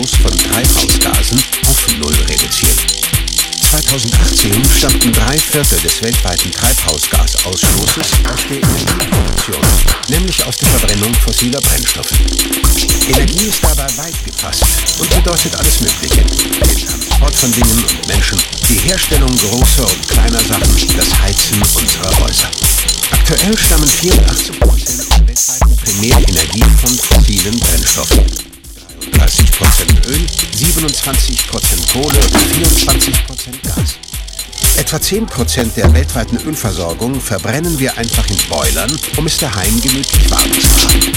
Ausstoß von Treibhausgasen auf Null reduziert. 2018 stammten drei Viertel des weltweiten Treibhausgasausstoßes aus der Energieproduktion, nämlich aus der Verbrennung fossiler Brennstoffe. Energie ist dabei weit gefasst und bedeutet alles Mögliche. Den Transport von Dingen und Menschen, die Herstellung großer und kleiner Sachen, das Heizen unserer Häuser. Aktuell stammen 84% der weltweiten Primärenergie von fossilen Brennstoffen. 30% Öl, 27% Kohle und 24% Gas. Etwa 10% der weltweiten Ölversorgung verbrennen wir einfach in Boilern, um es daheim gemütlich warm zu machen.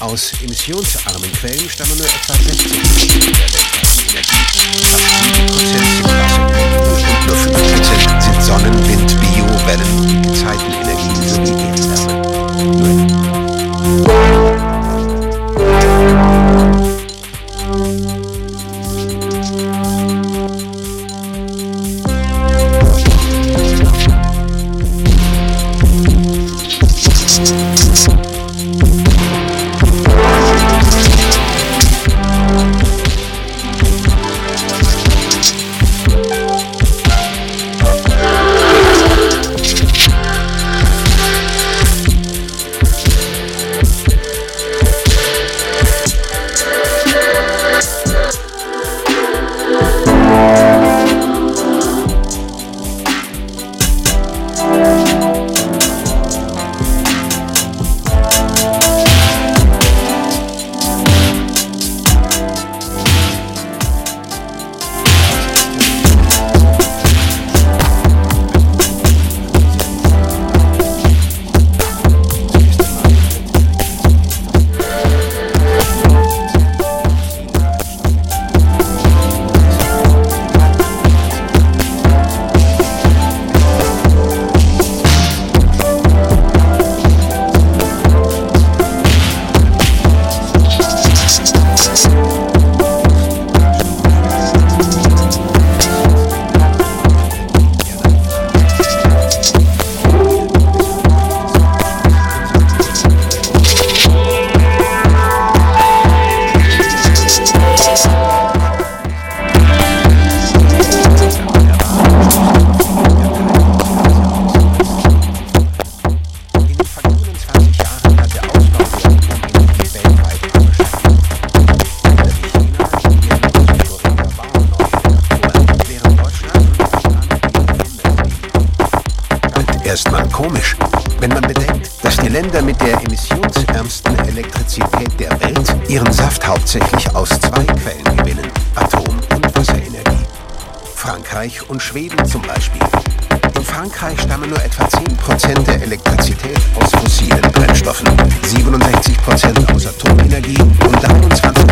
Aus emissionsarmen Quellen stammen nur etwa 60% der weltweiten Energie. Fast 7% sind Wasser und nur 5% sind Sonnen, Wind, Bio, Wellen und Gezeitenenergien sowie hauptsächlich aus zwei Quellen gewinnen, Atom- und Wasserenergie. Frankreich und Schweden zum Beispiel. In Frankreich stammen nur etwa 10% der Elektrizität aus fossilen Brennstoffen, 67% aus Atomenergie und 23%